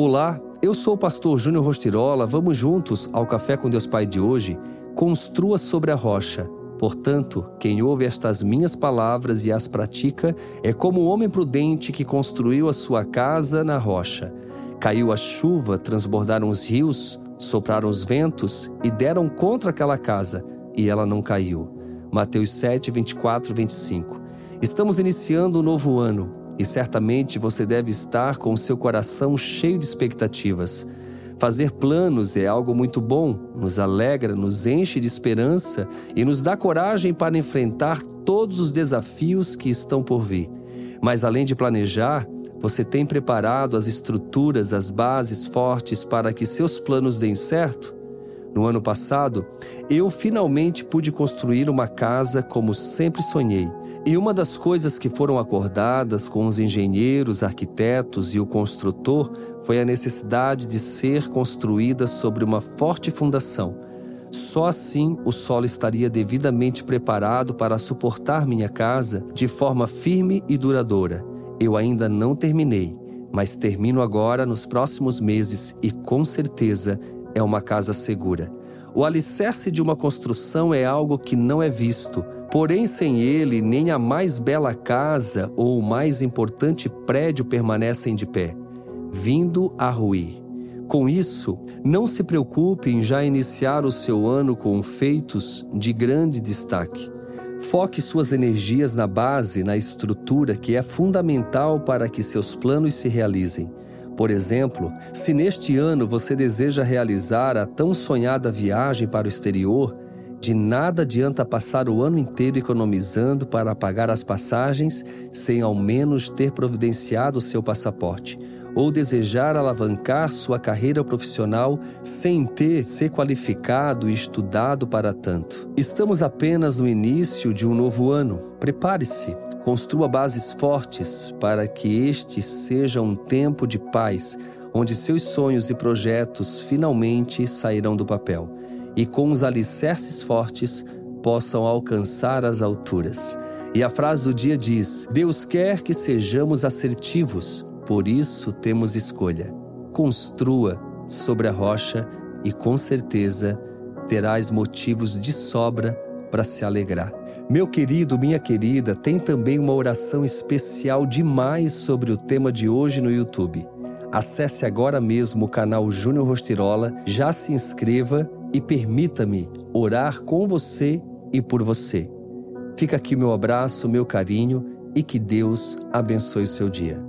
Olá, eu sou o pastor Júnior Rostirola. Vamos juntos ao Café com Deus Pai de hoje? Construa sobre a rocha. Portanto, quem ouve estas minhas palavras e as pratica é como o homem prudente que construiu a sua casa na rocha. Caiu a chuva, transbordaram os rios, sopraram os ventos e deram contra aquela casa, e ela não caiu. Mateus 7, 24, 25. Estamos iniciando um novo ano e certamente você deve estar com o seu coração cheio de expectativas. Fazer planos é algo muito bom, nos alegra, nos enche de esperança e nos dá coragem para enfrentar todos os desafios que estão por vir. Mas além de planejar, você tem preparado as estruturas, as bases fortes para que seus planos deem certo? No ano passado, eu finalmente pude construir uma casa como sempre sonhei. E uma das coisas que foram acordadas com os engenheiros, arquitetos e o construtor foi a necessidade de ser construída sobre uma forte fundação. Só assim o solo estaria devidamente preparado para suportar minha casa de forma firme e duradoura. Eu ainda não terminei, mas termino agora nos próximos meses e com certeza é uma casa segura. O alicerce de uma construção é algo que não é visto, porém, sem ele, nem a mais bela casa ou o mais importante prédio permanecem de pé, vindo a ruir. Com isso, não se preocupe em já iniciar o seu ano com feitos de grande destaque. Foque suas energias na base, na estrutura que é fundamental para que seus planos se realizem. Por exemplo, se neste ano você deseja realizar a tão sonhada viagem para o exterior, de nada adianta passar o ano inteiro economizando para pagar as passagens sem ao menos ter providenciado o seu passaporte, ou desejar alavancar sua carreira profissional sem ter se qualificado e estudado para tanto. Estamos apenas no início de um novo ano. Prepare-se, Construa bases fortes para que este seja um tempo de paz, onde seus sonhos e projetos finalmente sairão do papel e com os alicerces fortes possam alcançar as alturas. E a frase do dia diz: Deus quer que sejamos assertivos, por isso temos escolha. Construa sobre a rocha e com certeza terás motivos de sobra para se alegrar. Meu querido, minha querida, tem também uma oração especial demais sobre o tema de hoje no YouTube. Acesse agora mesmo o canal Júnior Rostirola, já se inscreva e permita-me orar com você e por você. Fica aqui meu abraço, meu carinho e que Deus abençoe seu dia.